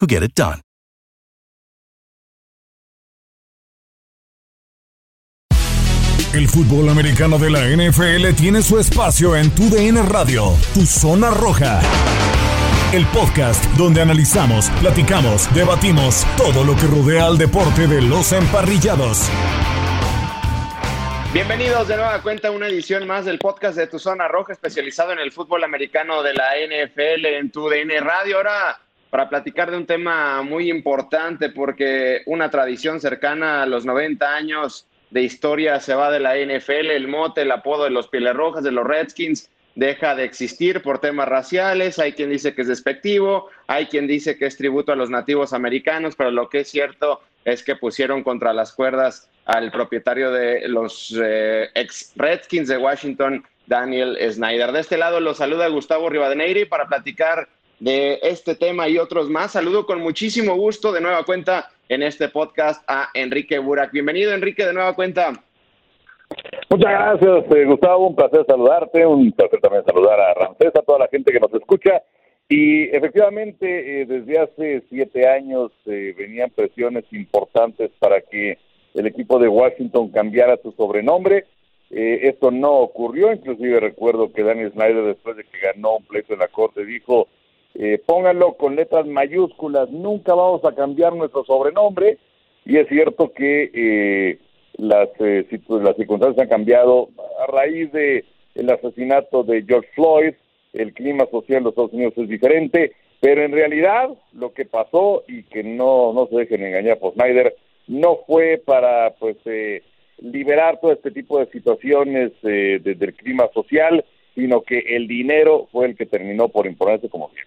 who get it done. El fútbol americano de la NFL tiene su espacio en Tu DN Radio, Tu Zona Roja. El podcast donde analizamos, platicamos, debatimos todo lo que rodea al deporte de los emparrillados. Bienvenidos de nueva cuenta a una edición más del podcast de Tu Zona Roja, especializado en el fútbol americano de la NFL en Tu DN Radio. Ahora para platicar de un tema muy importante porque una tradición cercana a los 90 años de historia se va de la NFL, el mote, el apodo de los Pieles Rojas, de los Redskins, deja de existir por temas raciales, hay quien dice que es despectivo, hay quien dice que es tributo a los nativos americanos, pero lo que es cierto es que pusieron contra las cuerdas al propietario de los eh, ex Redskins de Washington, Daniel Snyder. De este lado los saluda Gustavo Rivadeneiri para platicar de este tema y otros más. Saludo con muchísimo gusto de nueva cuenta en este podcast a Enrique Burak. Bienvenido, Enrique, de nueva cuenta. Muchas gracias, eh, Gustavo. Un placer saludarte. Un placer también saludar a Ramsés, a toda la gente que nos escucha. Y efectivamente, eh, desde hace siete años eh, venían presiones importantes para que el equipo de Washington cambiara su sobrenombre. esto no ocurrió, inclusive recuerdo que Daniel Snyder, después de que ganó un pleito en la corte, dijo eh, pónganlo con letras mayúsculas, nunca vamos a cambiar nuestro sobrenombre. Y es cierto que eh, las, eh, las circunstancias han cambiado a raíz de el asesinato de George Floyd, el clima social en los Estados Unidos es diferente, pero en realidad lo que pasó y que no, no se dejen engañar por Snyder, no fue para pues eh, liberar todo este tipo de situaciones eh, desde el clima social, sino que el dinero fue el que terminó por imponerse como bien.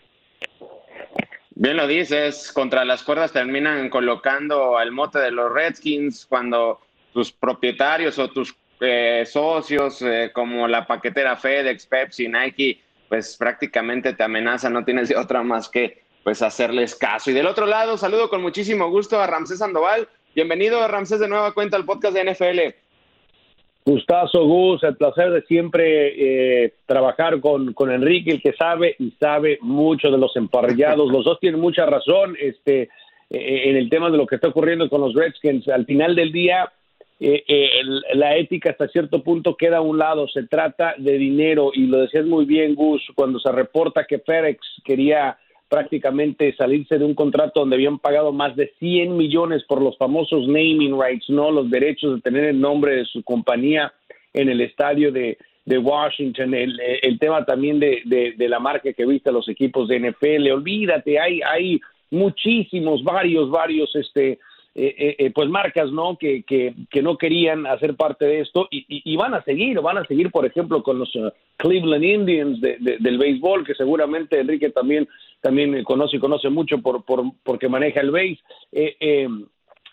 Bien lo dices, contra las cuerdas terminan colocando al mote de los Redskins cuando tus propietarios o tus eh, socios eh, como la paquetera FedEx, Pepsi, Nike, pues prácticamente te amenazan, no tienes otra más que pues hacerles caso. Y del otro lado, saludo con muchísimo gusto a Ramsés Sandoval. Bienvenido, Ramsés, de nueva cuenta al podcast de NFL. Gustazo, Gus, el placer de siempre eh, trabajar con, con, Enrique, el que sabe y sabe mucho de los emparrillados. Los dos tienen mucha razón este, eh, en el tema de lo que está ocurriendo con los Redskins. Al final del día, eh, la ética hasta cierto punto queda a un lado. Se trata de dinero y lo decías muy bien, Gus, cuando se reporta que FedEx quería prácticamente salirse de un contrato donde habían pagado más de 100 millones por los famosos naming rights, no los derechos de tener el nombre de su compañía en el estadio de, de Washington, el, tema también de, de, la marca que viste a los equipos de NFL, olvídate, hay, hay muchísimos, varios, varios este, eh, eh, pues marcas, ¿no? Que, que, que, no querían hacer parte de esto y, y, van a seguir, van a seguir, por ejemplo, con los uh, Cleveland Indians del béisbol, que seguramente Enrique también, también conoce y conoce mucho por, por, porque maneja el béis. Eh,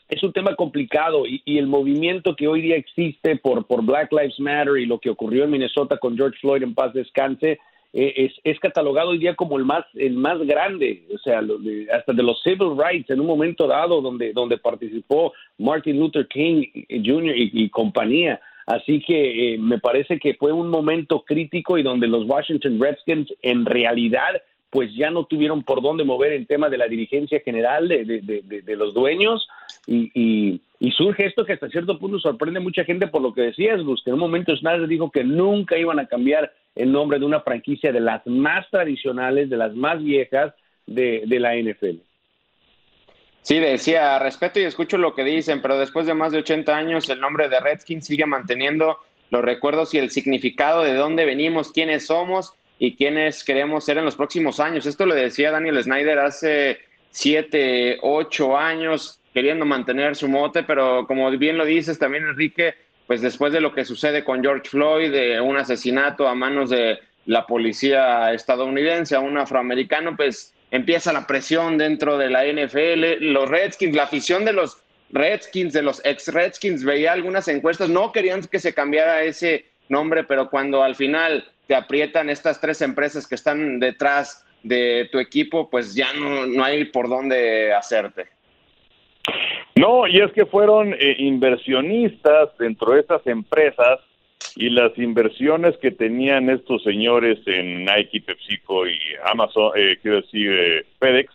es un tema complicado y, y, el movimiento que hoy día existe por, por Black Lives Matter y lo que ocurrió en Minnesota con George Floyd en paz descanse, eh, es, catalogado hoy día como el más el más grande, o sea, hasta de los civil rights en un momento dado donde donde participó Martin Luther King Jr. y, compañía. Así que eh, me parece que fue un momento crítico y donde los Washington Redskins en realidad pues ya no tuvieron por dónde mover el tema de la dirigencia general de, de, los dueños y, y, surge esto que hasta cierto punto sorprende a mucha gente por lo que decías, Gus, que en un momento Snyder dijo que nunca iban a cambiar el nombre de una franquicia de las más tradicionales, de las más viejas de, de la NFL. Sí, decía, respeto y escucho lo que dicen, pero después de más de 80 años el nombre de Redskins sigue manteniendo los recuerdos y el significado de dónde venimos, quiénes somos y quiénes queremos ser en los próximos años. Esto lo decía Daniel Snyder hace siete, ocho años, queriendo mantener su mote, pero como bien lo dices también, Enrique, pues después de lo que sucede con George Floyd, de un asesinato a manos de la policía estadounidense a un afroamericano, pues empieza la presión dentro de la NFL. Los Redskins, la afición de los Redskins, de los ex Redskins, veía algunas encuestas, no querían que se cambiara ese nombre, pero cuando al final te aprietan estas tres empresas que están detrás de tu equipo, pues ya no, no hay por dónde hacerte. No, y es que fueron eh, inversionistas dentro de estas empresas y las inversiones que tenían estos señores en Nike, PepsiCo y Amazon, eh, quiero decir eh, FedEx,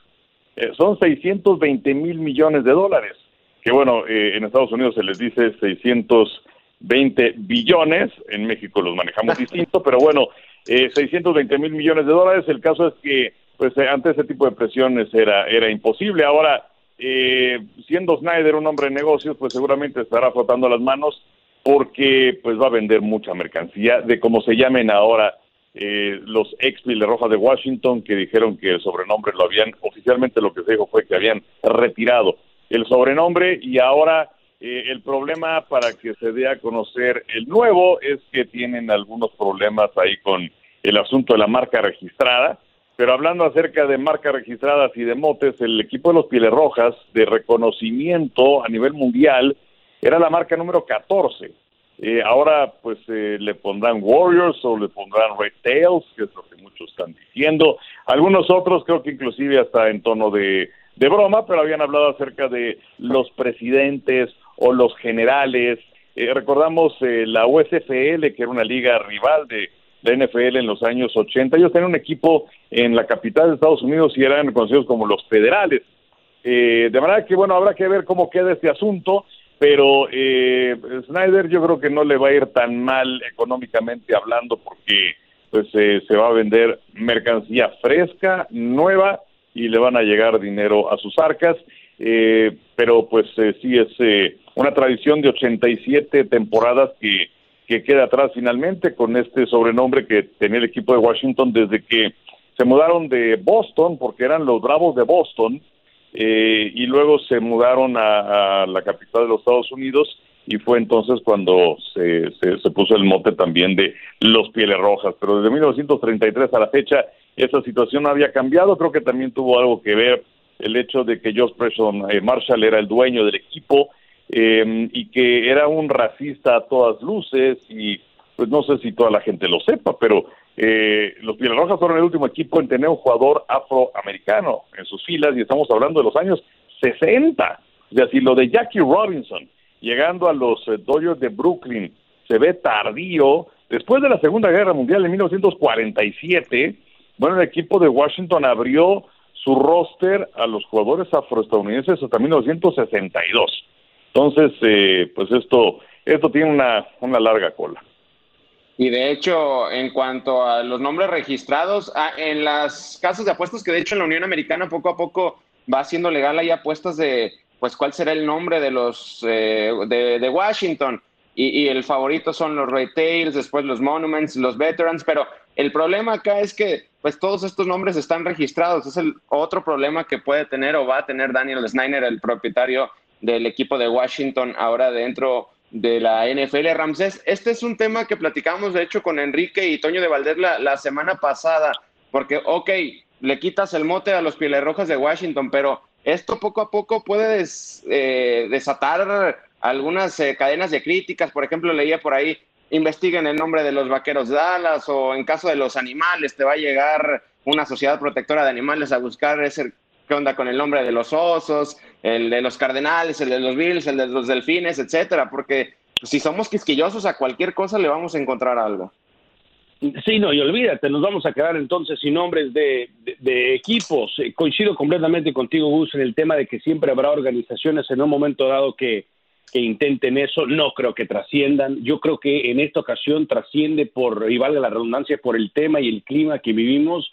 eh, son 620 mil millones de dólares. Que bueno, en Estados Unidos se les dice 600 20 billones, en México los manejamos distinto, pero bueno, eh, 620 mil millones de dólares, el caso es que pues eh, ante ese tipo de presiones era, era imposible. Ahora, eh, siendo Snyder un hombre de negocios, pues seguramente estará frotando las manos porque pues va a vender mucha mercancía de como se llamen ahora eh, los ex Rojas de Washington que dijeron que el sobrenombre lo habían, oficialmente lo que se dijo fue que habían retirado el sobrenombre y ahora eh, el problema para que se dé a conocer el nuevo es que tienen algunos problemas ahí con el asunto de la marca registrada. Pero hablando acerca de marcas registradas y de motes, el equipo de los Pieles Rojas de reconocimiento a nivel mundial era la marca número 14. Eh, ahora pues eh, le pondrán Warriors o le pondrán Red Tails, que es lo que muchos están diciendo. Algunos otros creo que inclusive hasta en tono de, de broma, pero habían hablado acerca de los presidentes o los generales. Eh, recordamos eh, la USFL, que era una liga rival de la NFL en los años 80. Ellos tenían un equipo en la capital de Estados Unidos y eran conocidos como los federales. Eh, de manera que, bueno, habrá que ver cómo queda este asunto, pero Snyder yo creo que no le va a ir tan mal económicamente hablando porque pues se va a vender mercancía fresca, nueva y le van a llegar dinero a sus arcas. pero pues sí es una tradición de 87 temporadas que, que queda atrás finalmente con este sobrenombre que tenía el equipo de Washington desde que se mudaron de Boston, porque eran los Bravos de Boston, eh, y luego se mudaron a, la capital de los Estados Unidos y fue entonces cuando se, se, puso el mote también de los Pieles Rojas. Pero desde 1933 a la fecha esa situación no había cambiado. Creo que también tuvo algo que ver el hecho de que Josh Preston eh, Marshall era el dueño del equipo eh, y que era un racista a todas luces y pues no sé si toda la gente lo sepa, pero eh, los Pieles Rojas fueron el último equipo en tener un jugador afroamericano en sus filas y estamos hablando de los años 60. O sea, si lo de Jackie Robinson llegando a los eh, Dodgers de Brooklyn se ve tardío, después de la Segunda Guerra Mundial en 1947, bueno, el equipo de Washington abrió su roster a los jugadores afroestadounidenses hasta 1962. Entonces, eh, pues esto, esto tiene una, una larga cola. Y de hecho, en cuanto a los nombres registrados, ah, en las casas de apuestas, que de hecho en la Unión Americana poco a poco va haciendo legal, hay apuestas de, pues, cuál será el nombre de los eh, de, Washington. Y, el favorito son los Retails, después los Monuments, los Veterans, pero el problema acá es que, pues, todos estos nombres están registrados. Es el otro problema que puede tener o va a tener Daniel Snyder, el propietario del equipo de Washington ahora dentro de la NFL. Ramsés, este es un tema que platicamos de hecho con Enrique y Toño de Valdés la, semana pasada, porque, ok, le quitas el mote a los Pieles Rojas de Washington, pero esto poco a poco puede eh, desatar algunas eh, cadenas de críticas. Por ejemplo, leía por ahí, investiguen el nombre de los vaqueros Dallas o en caso de los animales, te va a llegar una sociedad protectora de animales a buscar ese, qué onda con el nombre de los osos, el de los cardenales, el de los bills, el de los delfines, etcétera, porque si somos quisquillosos a cualquier cosa le vamos a encontrar algo. Sí, no, y olvídate, nos vamos a quedar entonces sin nombres de, equipos. Eh, coincido completamente contigo, Gus, en el tema de que siempre habrá organizaciones en un momento dado que, que intenten eso. No creo que trasciendan. Yo creo que en esta ocasión trasciende por, y valga la redundancia, por el tema y el clima que vivimos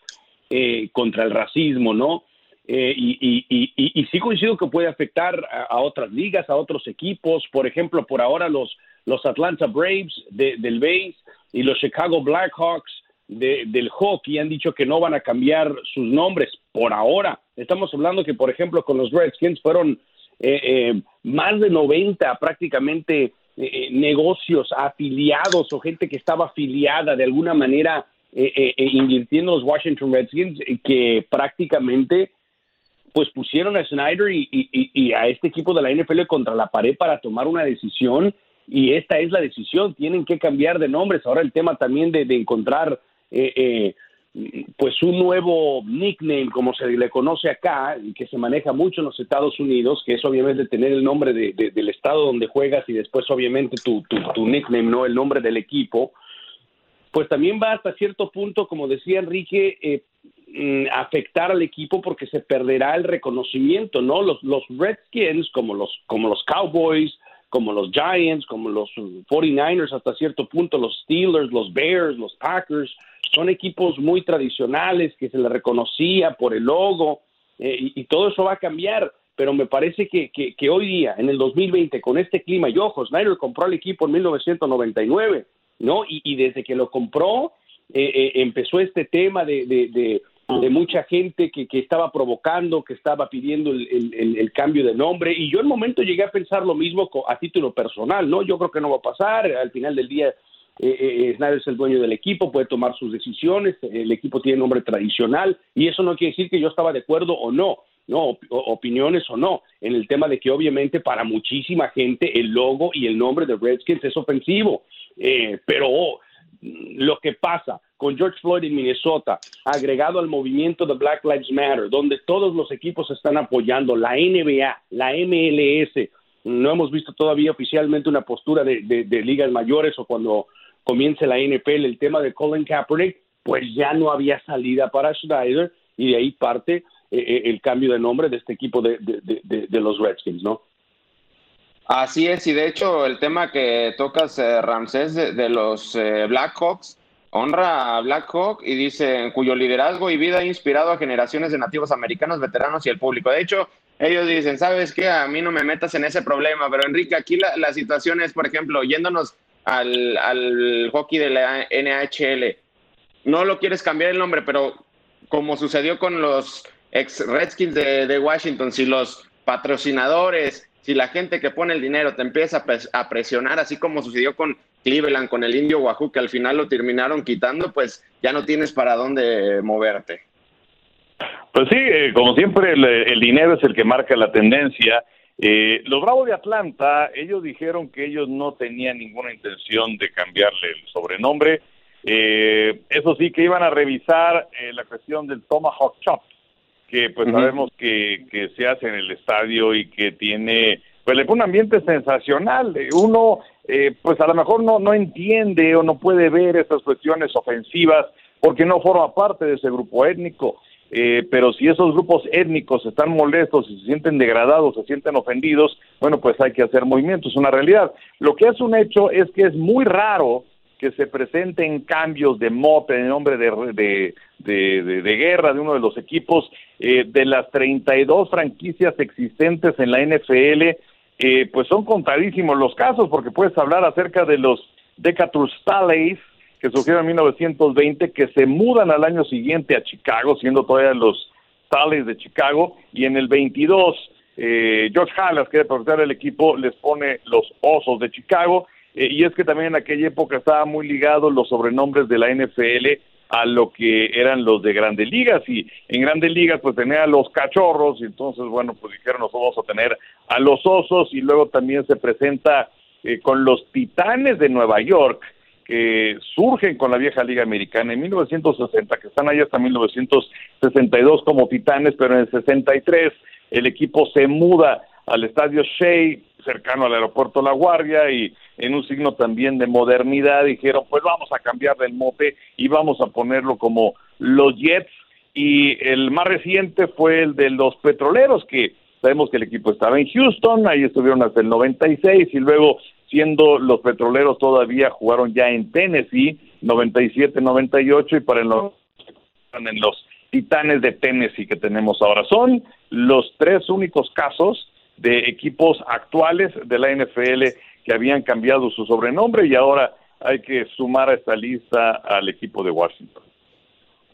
eh, contra el racismo, ¿no? Eh, y, y, sí coincido que puede afectar a, otras ligas, a otros equipos. Por ejemplo, por ahora los, los Atlanta Braves del base y los Chicago Blackhawks del hockey han dicho que no van a cambiar sus nombres por ahora. Estamos hablando que, por ejemplo, con los Redskins fueron eh, eh, más de 90 prácticamente negocios afiliados o gente que estaba afiliada de alguna manera invirtiendo los Washington Redskins que prácticamente pues pusieron a Snyder y, a este equipo de la NFL contra la pared para tomar una decisión y esta es la decisión, tienen que cambiar de nombres. Ahora el tema también de, encontrar eh, eh, pues un nuevo nickname, como se le conoce acá, y que se maneja mucho en los Estados Unidos, que es obviamente tener el nombre del estado donde juegas y después obviamente tu, tu, nickname, no el nombre del equipo, pues también va hasta cierto punto, como decía Enrique, eh, afectar al equipo porque se perderá el reconocimiento, ¿no? Los, los Redskins, como los, como los Cowboys, como los Giants, como los 49ers hasta cierto punto, los Steelers, los Bears, los Packers, son equipos muy tradicionales que se les reconocía por el logo eh, y, todo eso va a cambiar, pero me parece que, que, hoy día, en el 2020, con este clima, y ojo, Snyder compró el equipo en 1999, ¿no? Y, y desde que lo compró, eh, eh, empezó este tema de, de, mucha gente que, que, estaba provocando, que estaba pidiendo el, el, cambio de nombre. Y yo en momento llegué a pensar lo mismo a título personal, ¿no? Yo creo que no va a pasar. Al final del día, eh, eh, Snyder es el dueño del equipo, puede tomar sus decisiones. El equipo tiene nombre tradicional. Y eso no quiere decir que yo estaba de acuerdo o no. No, opiniones o no, en el tema de que obviamente para muchísima gente el logo y el nombre de Redskins es ofensivo, eh, pero lo que pasa con George Floyd en Minnesota, agregado al movimiento de Black Lives Matter, donde todos los equipos están apoyando, la NBA, la MLS, no hemos visto todavía oficialmente una postura de, ligas mayores o cuando comience la NFL el tema de Colin Kaepernick, pues ya no había salida para Schneider y de ahí parte eh, eh, el cambio de nombre de este equipo de, los Redskins, ¿no? Así es, y de hecho el tema que tocas, eh, Ramsés, de, los eh, Blackhawks, honra a Blackhawk y dice, cuyo liderazgo y vida ha inspirado a generaciones de nativos americanos, veteranos y el público. De hecho, ellos dicen, ¿sabes qué? A mí no me metas en ese problema, pero Enrique, aquí la, situación es, por ejemplo, yéndonos al, hockey de la NHL, no lo quieres cambiar el nombre, pero como sucedió con los ex Redskins de, de Washington, si los patrocinadores si la gente que pone el dinero te empieza a presionar, así como sucedió con Cleveland, con el indio Wahoo, que al final lo terminaron quitando, pues ya no tienes para dónde moverte. Pues sí, eh, como siempre, el, dinero es el que marca la tendencia. Eh, los Bravos de Atlanta, ellos dijeron que ellos no tenían ninguna intención de cambiarle el sobrenombre. Eh, eso sí, que iban a revisar la cuestión del Tomahawk Chop, que pues sabemos que, que se hace en el estadio y que tiene, pues un ambiente sensacional. Uno, eh, pues a lo mejor no, no entiende o no puede ver estas cuestiones ofensivas porque no forma parte de ese grupo étnico. Eh, pero si esos grupos étnicos están molestos y se sienten degradados, se sienten ofendidos, bueno, pues hay que hacer movimientos, es una realidad. Lo que es un hecho es que es muy raro que se presenten cambios de mote en nombre de, de, de, guerra de uno de los equipos. Eh, de las 32 franquicias existentes en la NFL, eh, pues son contadísimos los casos, porque puedes hablar acerca de los Decatur Stalleys, que surgieron en 1920, que se mudan al año siguiente a Chicago, siendo todavía los Stalleys de Chicago, y en el 22 eh, George Halas, que era el del equipo, les pone los Osos de Chicago. Eh, y es que también en aquella época estaban muy ligados los sobrenombres de la NFL a lo que eran los de grandes ligas y en grandes ligas pues tenía a los cachorros y entonces bueno pues dijeron nosotros vamos a tener a los osos y luego también se presenta eh, con los titanes de Nueva York que surgen con la vieja liga americana en 1960 que están ahí hasta 1962 como titanes pero en el 63 el equipo se muda al estadio Shea cercano al aeropuerto La Guardia y en un signo también de modernidad dijeron pues vamos a cambiarle el mote y vamos a ponerlo como los Jets y el más reciente fue el de los Petroleros que sabemos que el equipo estaba en Houston, ahí estuvieron hasta el 96 y luego siendo los Petroleros todavía jugaron ya en Tennessee 97-98 y para el en los Titanes de Tennessee que tenemos ahora. Son los tres únicos casos de equipos actuales de la NFL habían cambiado su sobrenombre y ahora hay que sumar a esta lista al equipo de Washington.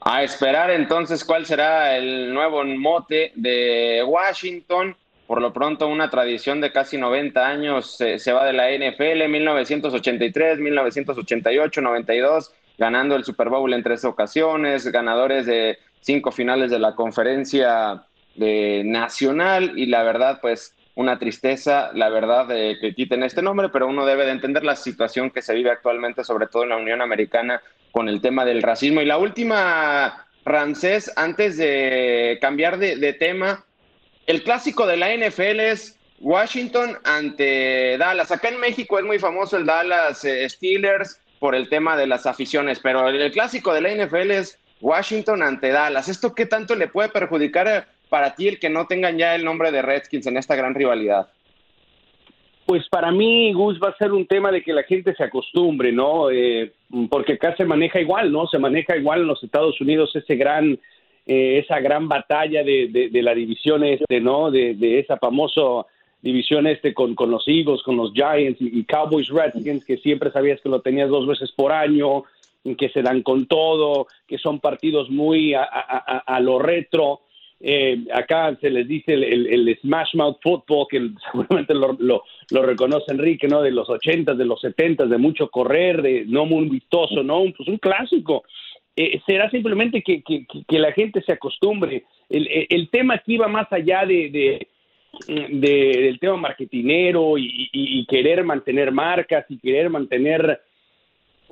A esperar entonces cuál será el nuevo mote de Washington. Por lo pronto, una tradición de casi 90 años se, va de la NFL, 1983, 1988, 92, ganando el Super Bowl en tres ocasiones, ganadores de cinco finales de la conferencia de nacional y la verdad, pues una tristeza, la verdad, de que quiten este nombre, pero uno debe de entender la situación que se vive actualmente, sobre todo en la Unión Americana, con el tema del racismo. Y la última, Rancés, antes de cambiar de, tema, el clásico de la NFL es Washington ante Dallas. Acá en México es muy famoso el Dallas eh, Steelers por el tema de las aficiones, pero el, clásico de la NFL es Washington ante Dallas. ¿Esto qué tanto le puede perjudicar para ti el que no tengan ya el nombre de Redskins en esta gran rivalidad? Pues para mí, Gus, va a ser un tema de que la gente se acostumbre, ¿no? Eh, porque acá se maneja igual, ¿no? Se maneja igual en los Estados Unidos ese gran, eh, esa gran batalla de, la división este, ¿no? De, esa famosa división este con, con los Eagles, con los Giants y, Cowboys Redskins, que siempre sabías que lo tenías dos veces por año, que se dan con todo, que son partidos muy a lo retro eh, acá se les dice el, Smash Mouth Football, que seguramente lo, lo, reconoce Enrique, ¿no? De los 80, de los 70, de mucho correr, de no muy vistoso, ¿no? Pues un clásico. Eh, será simplemente que, que, la gente se acostumbre. El, el, tema aquí va más allá de, de, del tema marketinero y, querer mantener marcas y querer mantener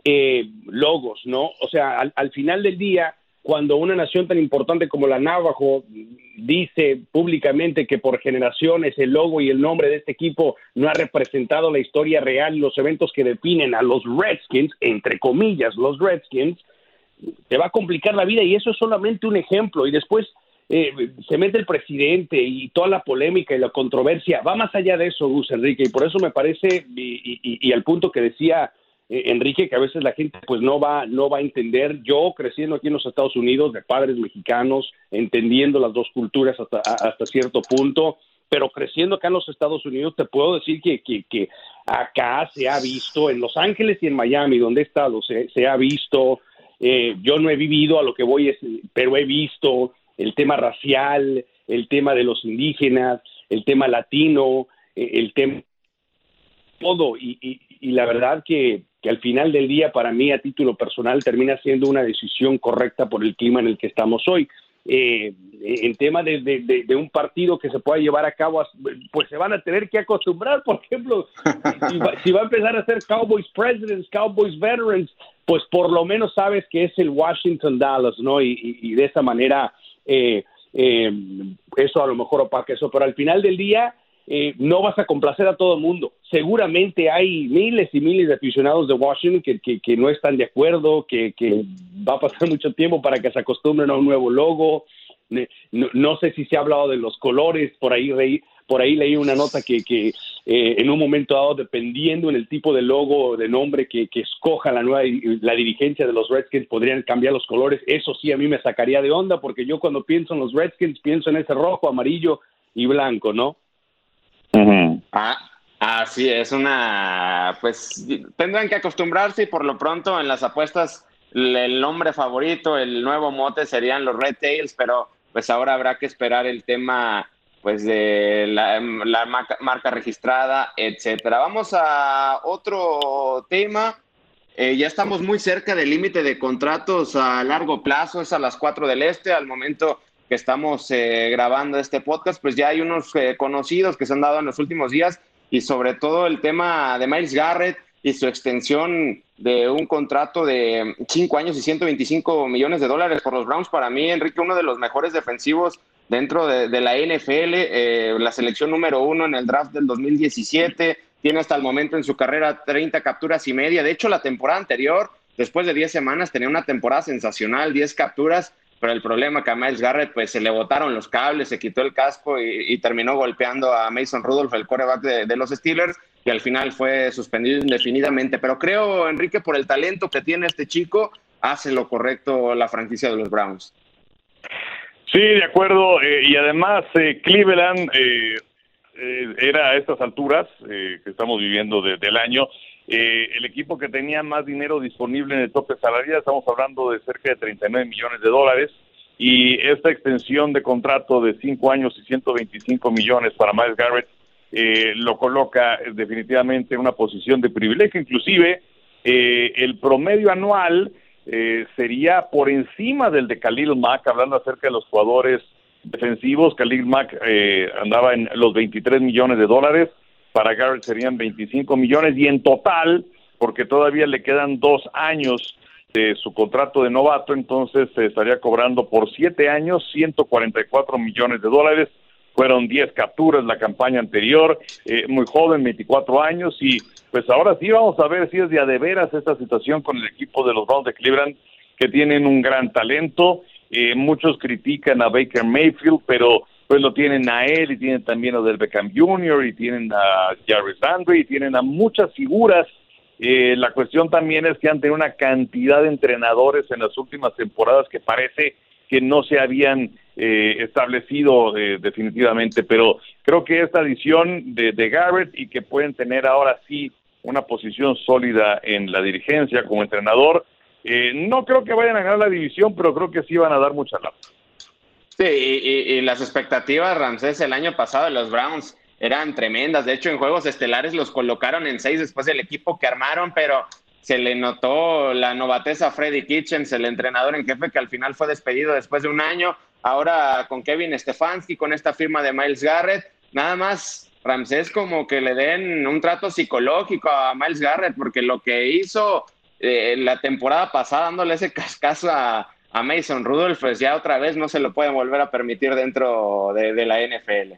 eh, logos, ¿no? O sea, al final del día cuando una nación tan importante como la Navajo dice públicamente que por generaciones el logo y el nombre de este equipo no ha representado la historia real y los eventos que definen a los Redskins, entre comillas, los Redskins, te va a complicar la vida y eso es solamente un ejemplo. Y después eh, se mete el presidente y toda la polémica y la controversia. Va más allá de eso, Gus Enrique, y por eso me parece, y, al punto que decía Enrique, que a veces la gente pues no va, no va a entender. Yo creciendo aquí en los Estados Unidos, de padres mexicanos, entendiendo las dos culturas hasta, hasta cierto punto, pero creciendo acá en los Estados Unidos, te puedo decir que, que, acá se ha visto, en Los Ángeles y en Miami, donde he estado, se, ha visto, eh, yo no he vivido a lo que voy, es, pero he visto el tema racial, el tema de los indígenas, el tema latino, eh, el tema todo, y la verdad que, que al final del día para mí a título personal termina siendo una decisión correcta por el clima en el que estamos hoy. Eh, en tema de, de, un partido que se pueda llevar a cabo, pues se van a tener que acostumbrar, por ejemplo, si va, a empezar a ser Cowboys Presidents, Cowboys Veterans, pues por lo menos sabes que es el Washington Dallas, ¿no? Y, de esa manera, eh, eh, eso a lo mejor opaca eso, pero al final del día, eh, no vas a complacer a todo el mundo. Seguramente hay miles y miles de aficionados de Washington que, que, no están de acuerdo, que, que, va a pasar mucho tiempo para que se acostumbren a un nuevo logo. No, sé si se ha hablado de los colores, por ahí, por ahí leí una nota que, que eh, en un momento dado, dependiendo en el tipo de logo o de nombre que, que escoja la nueva la dirigencia de los Redskins, podrían cambiar los colores. Eso sí a mí me sacaría de onda porque yo cuando pienso en los Redskins pienso en ese rojo, amarillo y blanco, ¿no? Ah, así es una, pues tendrán que acostumbrarse y por lo pronto en las apuestas el nombre favorito, el nuevo mote serían los Red Tails, pero pues ahora habrá que esperar el tema pues de la, marca, registrada, etcétera. Vamos a otro tema. Eh, ya estamos muy cerca del límite de contratos a largo plazo, es a las 4 del este, al momento que estamos eh, grabando este podcast, pues ya hay unos eh, conocidos que se han dado en los últimos días y sobre todo el tema de Miles Garrett y su extensión de un contrato de 5 años y 125 millones de dólares por los Browns. Para mí, Enrique, uno de los mejores defensivos dentro de, la NFL, eh, la selección número uno en el draft del 2017, tiene hasta el momento en su carrera 30 capturas y media. De hecho, la temporada anterior, después de 10 semanas, tenía una temporada sensacional, 10 capturas, pero el problema que a Miles Garrett pues se le botaron los cables, se quitó el casco y, terminó golpeando a Mason Rudolph, el coreback de, de los Steelers, y al final fue suspendido indefinidamente. Pero creo, Enrique, por el talento que tiene este chico, hace lo correcto la franquicia de los Browns. Sí, de acuerdo. Eh, y además, eh, Cleveland eh, era a estas alturas que estamos viviendo desde el año, el equipo que tenía más dinero disponible en el tope salarial. Estamos hablando de cerca de 39 millones de dólares. Y esta extensión de contrato de 5 años y 125 millones para Miles Garrett lo coloca definitivamente en una posición de privilegio. Inclusive, el promedio anual eh, sería por encima del de Khalil Mack, hablando acerca de los jugadores defensivos. Khalil Mack eh, andaba en los 23 millones de dólares, para Garrett serían 25 millones y en total, porque todavía le quedan dos años de su contrato de novato, entonces se estaría cobrando por siete años 144 millones de dólares. Fueron 10 capturas la campaña anterior, eh, muy joven, 24 años, y pues ahora sí vamos a ver si es de a de veras esta situación con el equipo de los Browns de Cleveland, que tienen un gran talento. Eh, muchos critican a Baker Mayfield, pero pues lo tienen a él y tienen también a Del Beckham Jr. y tienen a Jarvis Landry y tienen a muchas figuras. Eh, la cuestión también es que han tenido una cantidad de entrenadores en las últimas temporadas que parece que no se habían eh, establecido eh, definitivamente, pero creo que esta adición de, de Garrett y que pueden tener ahora sí una posición sólida en la dirigencia como entrenador. Eh, no creo que vayan a ganar la división, pero creo que sí van a dar mucha lata. Sí, y, las expectativas, Ramsés, el año pasado de los Browns eran tremendas. De hecho, en juegos estelares los colocaron en seis después del equipo que armaron, pero se le notó la novatez a Freddy Kitchens, el entrenador en jefe que al final fue despedido después de un año. Ahora con Kevin Stefanski, con esta firma de Miles Garrett, nada más Ramsés como que le den un trato psicológico a Miles Garrett, porque lo que hizo eh, la temporada pasada dándole ese cascazo a, Mason Rudolph, pues ya otra vez no se lo puede volver a permitir dentro de, la NFL.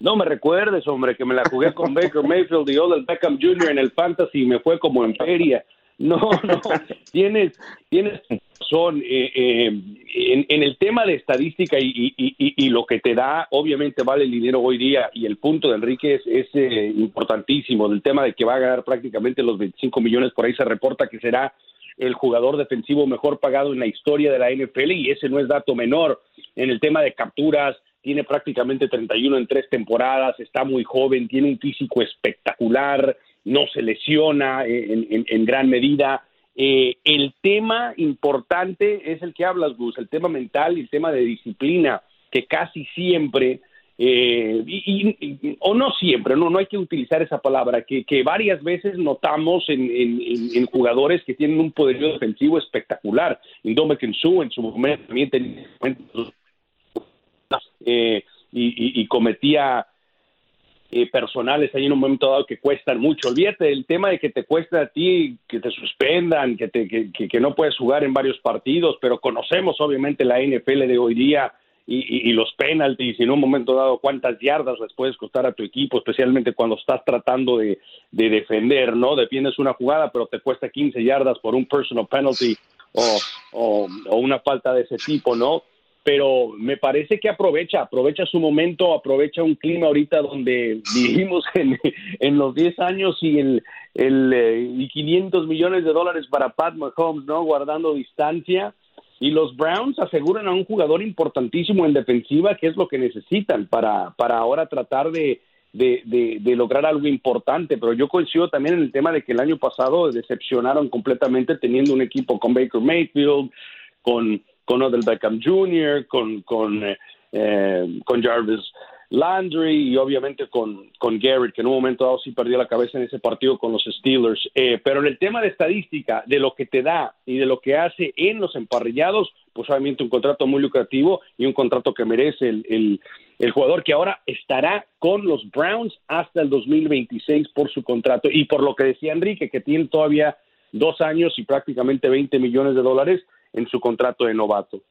No me recuerdes, hombre, que me la jugué con Baker Mayfield y Odell Beckham Jr. en el Fantasy y me fue como en feria. No, no, tienes, tienes razón. Eh, eh, en, el tema de estadística y, lo que te da, obviamente vale el dinero hoy día y el punto de Enrique es, eh, importantísimo. Del tema de que va a ganar prácticamente los 25 millones, por ahí se reporta que será el jugador defensivo mejor pagado en la historia de la NFL y ese no es dato menor. En el tema de capturas, tiene prácticamente 31 en tres temporadas, está muy joven, tiene un físico espectacular no se lesiona en, gran medida. Eh, el tema importante es el que hablas, Gus, el tema mental y el tema de disciplina, que casi siempre, eh, y, o no siempre, no, no hay que utilizar esa palabra, que, varias veces notamos en, jugadores que tienen un poderío defensivo espectacular. Indome Kensu en su momento también tenía eh, y, y cometía eh, personales ahí en un momento dado que cuestan mucho. Olvídate del tema de que te cuesta a ti que te suspendan, que, te, que, que, no puedes jugar en varios partidos, pero conocemos obviamente la NFL de hoy día y, y, los penalties y en un momento dado cuántas yardas les puedes costar a tu equipo, especialmente cuando estás tratando de, de defender, ¿no? Defiendes una jugada, pero te cuesta 15 yardas por un personal penalty o, o, o una falta de ese tipo, ¿no? pero me parece que aprovecha, aprovecha su momento, aprovecha un clima ahorita donde vivimos en, en los 10 años y el, el eh, y 500 millones de dólares para Pat Mahomes, ¿no? Guardando distancia. Y los Browns aseguran a un jugador importantísimo en defensiva, que es lo que necesitan para, para ahora tratar de, de, de, de, lograr algo importante, pero yo coincido también en el tema de que el año pasado decepcionaron completamente teniendo un equipo con Baker Mayfield, con con Odell Beckham Jr., con, con, eh, eh, con Jarvis Landry y obviamente con, con Garrett, que en un momento dado sí perdió la cabeza en ese partido con los Steelers. Eh, pero en el tema de estadística, de lo que te da y de lo que hace en los emparrillados, pues obviamente un contrato muy lucrativo y un contrato que merece el, el, jugador que ahora estará con los Browns hasta el 2026 por su contrato. Y por lo que decía Enrique, que tiene todavía dos años y prácticamente 20 millones de dólares en su contrato de novato.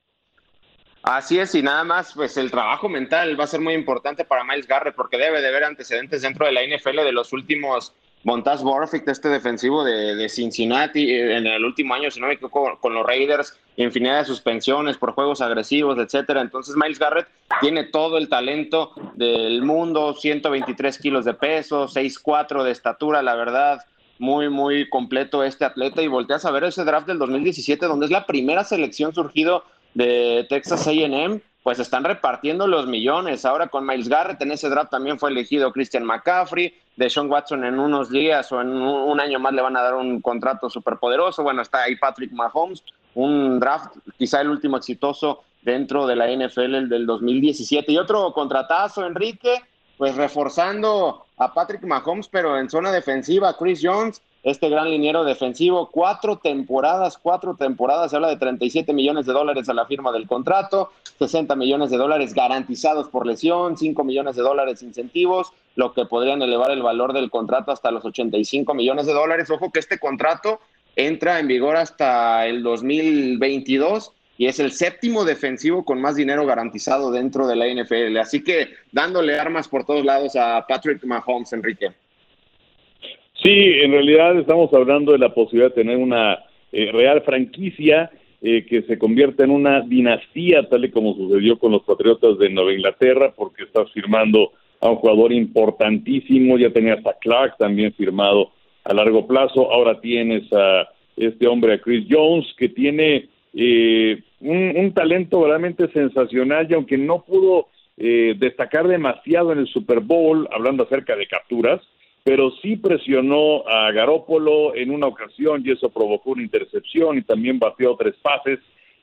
Así es, y nada más, pues el trabajo mental va a ser muy importante para Miles Garrett porque debe de haber antecedentes dentro de la NFL de los últimos Montaz Borfict, este defensivo de, Cincinnati, eh, en el último año, si no me equivoco, con los Raiders, infinidad de suspensiones por juegos agresivos, etcétera. Entonces, Miles Garrett tiene todo el talento del mundo, 123 kilos de peso, 6'4 de estatura, la verdad, muy, muy completo este atleta. Y volteas a ver ese draft del 2017, donde es la primera selección surgido de Texas AM, pues están repartiendo los millones. Ahora con Miles Garrett en ese draft también fue elegido Christian McCaffrey, de Sean Watson en unos días o en un año más le van a dar un contrato súper poderoso. Bueno, está ahí Patrick Mahomes, un draft quizá el último exitoso dentro de la NFL el del 2017. Y otro contratazo, Enrique, pues reforzando a Patrick Mahomes, pero en zona defensiva, Chris Jones, este gran liniero defensivo. Cuatro temporadas, cuatro temporadas, se habla de 37 millones de dólares a la firma del contrato, 60 millones de dólares garantizados por lesión, 5 millones de dólares incentivos, lo que podrían elevar el valor del contrato hasta los 85 millones de dólares. Ojo que este contrato entra en vigor hasta el 2022 y es el séptimo defensivo con más dinero garantizado dentro de la NFL. Así que dándole armas por todos lados a Patrick Mahomes, Enrique. Sí, en realidad estamos hablando de la posibilidad de tener una eh, real franquicia eh, que se convierta en una dinastía, tal y como sucedió con los Patriotas de Nueva Inglaterra, porque estás firmando a un jugador importantísimo, ya tenías a Clark también firmado a largo plazo, ahora tienes a este hombre, a Chris Jones, que tiene eh, un, talento realmente sensacional y aunque no pudo destacar demasiado en el Super Bowl, hablando acerca de capturas, pero sí presionó a Garópolo en una ocasión y eso provocó una intercepción y también batió tres pases.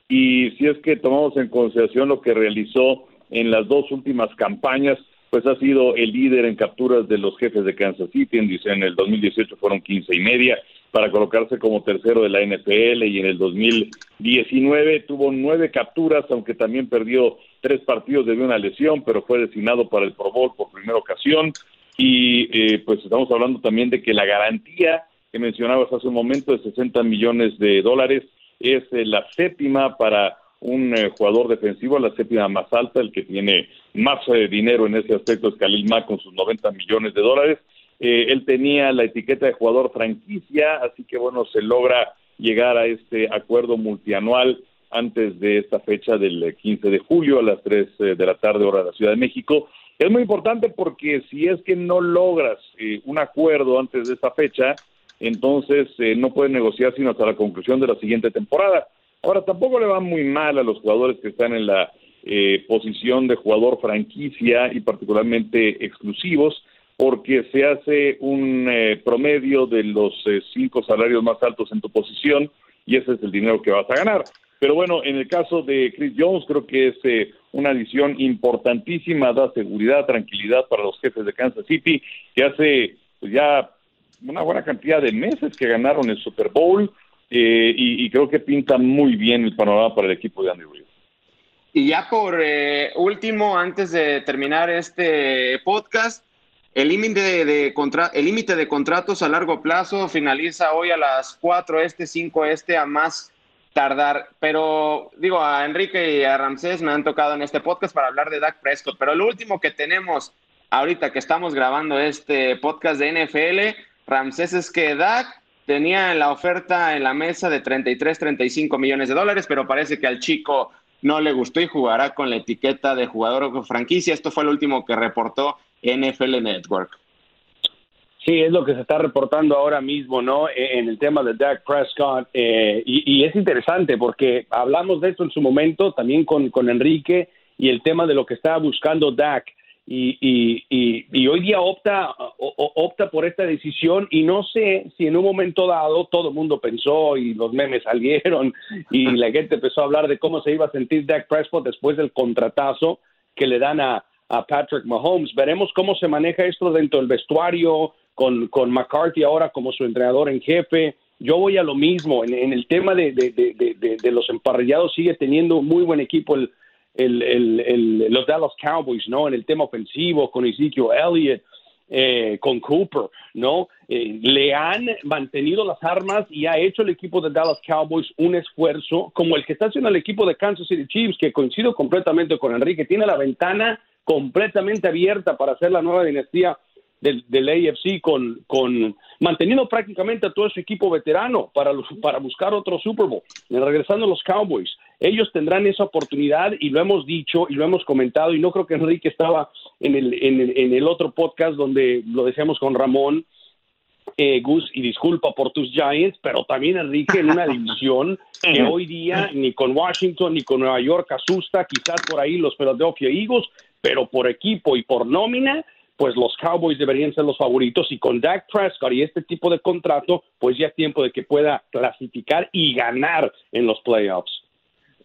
Y si es que tomamos en consideración lo que realizó en las dos últimas campañas, pues ha sido el líder en capturas de los jefes de Kansas City. En, el 2018 fueron 15 y media para colocarse como tercero de la NFL y en el 2019 tuvo nueve capturas, aunque también perdió tres partidos debido a una lesión, pero fue designado para el Pro Bowl por primera ocasión y eh, pues estamos hablando también de que la garantía que mencionabas hace un momento de 60 millones de dólares es eh, la séptima para un eh, jugador defensivo, la séptima más alta, el que tiene más dinero en ese aspecto es Khalil Mack con sus 90 millones de dólares. él tenía la etiqueta de jugador franquicia, así que bueno, se logra llegar a este acuerdo multianual antes de esta fecha del 15 de julio a las 3 de la tarde hora de la Ciudad de México. Es muy importante porque si es que no logras eh, un acuerdo antes de esa fecha, entonces eh, no puedes negociar sino hasta la conclusión de la siguiente temporada. Ahora, tampoco le va muy mal a los jugadores que están en la eh, posición de jugador franquicia y particularmente exclusivos, porque se hace un promedio de los cinco salarios más altos en tu posición y ese es el dinero que vas a ganar. Pero bueno, en el caso de Chris Jones, creo que es eh, una adición importantísima, da seguridad, tranquilidad para los jefes de Kansas City, que hace pues, ya una buena cantidad de meses que ganaron el Super Bowl eh, y, creo que pinta muy bien el panorama para el equipo de Andy Reid. Y ya por eh, último, antes de terminar este podcast, el límite de, límite de contratos a largo plazo finaliza hoy a las 4 este, 5 este, a más tardar, pero digo, a Enrique y a Ramsés me han tocado en este podcast para hablar de Dak Prescott, pero lo último que tenemos ahorita que estamos grabando este podcast de NFL, Ramsés, es que Dak tenía la oferta en la mesa de 33, 35 millones de dólares, pero parece que al chico no le gustó y jugará con la etiqueta de jugador o franquicia. Esto fue lo último que reportó NFL Network. Sí, es lo que se está reportando ahora mismo, ¿no? E, en el tema de Dak Prescott. Eh, y, es interesante porque hablamos de esto en su momento también con, con Enrique y el tema de lo que estaba buscando Dak. Y, y, y, hoy día opta, opta por esta decisión y no sé si en un momento dado todo el mundo pensó y los memes salieron y la gente empezó a hablar de cómo se iba a sentir Dak Prescott después del contratazo que le dan a, a Patrick Mahomes. Veremos cómo se maneja esto dentro del vestuario, con, con McCarthy ahora como su entrenador en jefe. Yo voy a lo mismo. En, el tema de, de, los emparrillados sigue teniendo muy buen equipo el, el, el, los Dallas Cowboys, ¿no? En el tema ofensivo, con Ezekiel Elliott, eh, con Cooper, ¿no? Eh, le han mantenido las armas y ha hecho el equipo de Dallas Cowboys un esfuerzo como el que está haciendo el equipo de Kansas City Chiefs, que coincido completamente con Enrique, tiene la ventana completamente abierta para hacer la nueva dinastía del, del AFC con, con manteniendo prácticamente a todo su equipo veterano para, para buscar otro Super Bowl, regresando a los Cowboys. Ellos tendrán esa oportunidad y lo hemos dicho y lo hemos comentado y no creo que Enrique estaba en el, en el, en el otro podcast donde lo decíamos con Ramón, eh, Gus, y disculpa por tus Giants, pero también Enrique en una división que hoy día ni con Washington ni con Nueva York asusta, quizás por ahí los Philadelphia Eagles, pero por equipo y por nómina pues los Cowboys deberían ser los favoritos y con Dak Prescott y este tipo de contrato, pues ya es tiempo de que pueda clasificar y ganar en los playoffs.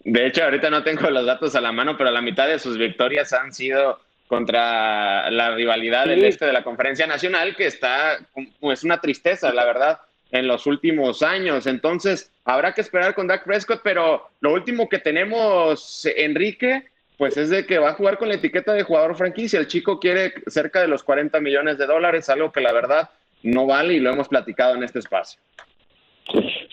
De hecho, ahorita no tengo los datos a la mano, pero la mitad de sus victorias han sido contra la rivalidad del este de la Conferencia Nacional, que está, pues una tristeza, la verdad, en los últimos años. Entonces, habrá que esperar con Dak Prescott, pero lo último que tenemos, Enrique, pues es de que va a jugar con la etiqueta de jugador franquicia. El chico quiere cerca de los 40 millones de dólares, algo que la verdad no vale y lo hemos platicado en este espacio.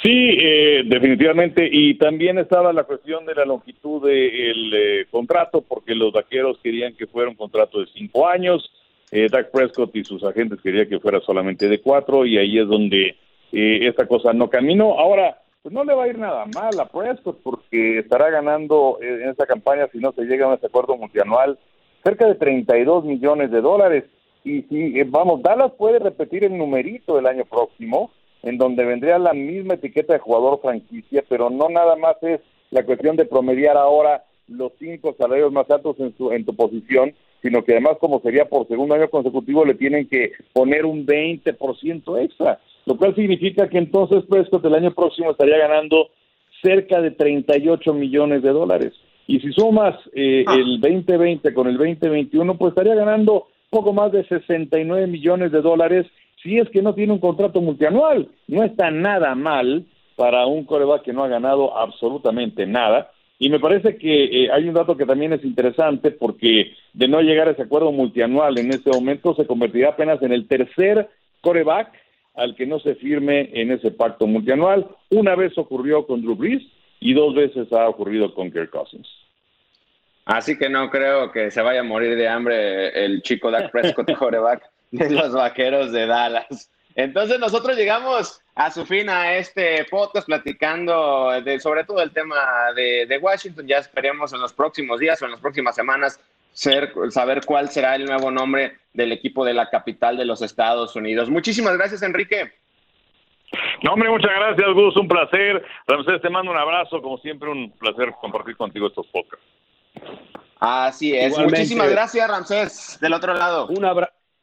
Sí, eh, definitivamente. Y también estaba la cuestión de la longitud del eh, contrato, porque los vaqueros querían que fuera un contrato de cinco años. Eh, Dak Prescott y sus agentes querían que fuera solamente de cuatro, y ahí es donde eh, esta cosa no caminó. Ahora, pues no le va a ir nada mal a Prescott porque estará ganando en esta campaña, si no se llega a ese acuerdo multianual, cerca de 32 millones de dólares. Y si, eh, vamos, Dallas puede repetir el numerito el año próximo, en donde vendría la misma etiqueta de jugador franquicia, pero no nada más es la cuestión de promediar ahora los cinco salarios más altos en, su, en tu posición, sino que además, como sería por segundo año consecutivo, le tienen que poner un 20% extra lo cual significa que entonces Prescott el año próximo estaría ganando cerca de 38 millones de dólares. Y si sumas eh, ah. el 2020 con el 2021, pues estaría ganando poco más de 69 millones de dólares si es que no tiene un contrato multianual. No está nada mal para un coreback que no ha ganado absolutamente nada. Y me parece que eh, hay un dato que también es interesante porque de no llegar a ese acuerdo multianual en este momento se convertirá apenas en el tercer coreback al que no se firme en ese pacto multianual. Una vez ocurrió con Drew Brees y dos veces ha ocurrido con Kirk Cousins. Así que no creo que se vaya a morir de hambre el chico Dak Prescott, coreback de los vaqueros de Dallas. Entonces nosotros llegamos a su fin a este podcast platicando de, sobre todo el tema de, de Washington. Ya esperemos en los próximos días o en las próximas semanas ser, saber cuál será el nuevo nombre del equipo de la capital de los Estados Unidos. Muchísimas gracias, Enrique. No, hombre, muchas gracias, Gus, un placer. Ramsés, te mando un abrazo, como siempre, un placer compartir contigo estos podcasts. Así es, muchísimas gracias, Ramsés, del otro lado. Un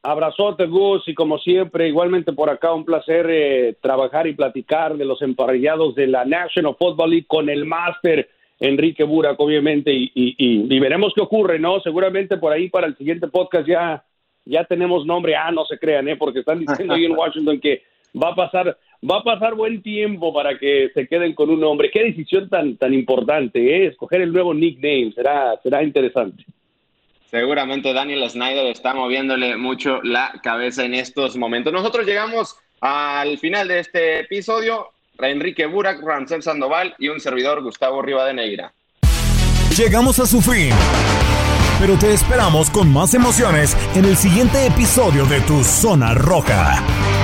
abrazote, Gus, y como siempre, igualmente por acá, un placer eh, trabajar y platicar de los emparrillados de la National Football League con el Máster Enrique Burak, obviamente, y, y, veremos qué ocurre, ¿no? Seguramente por ahí para el siguiente podcast ya, ya tenemos nombre. Ah, no se crean, ¿eh? Porque están diciendo ahí en Washington que va a pasar va a pasar buen tiempo para que se queden con un nombre. Qué decisión tan tan importante, ¿eh? Escoger el nuevo nickname será será interesante. Seguramente Daniel Snyder está moviéndole mucho la cabeza en estos momentos. Nosotros llegamos al final de este episodio. Enrique Burak, Rancel Sandoval y un servidor Gustavo Rivadeneira. Llegamos a su fin, pero te esperamos con más emociones en el siguiente episodio de Tu Zona Roja.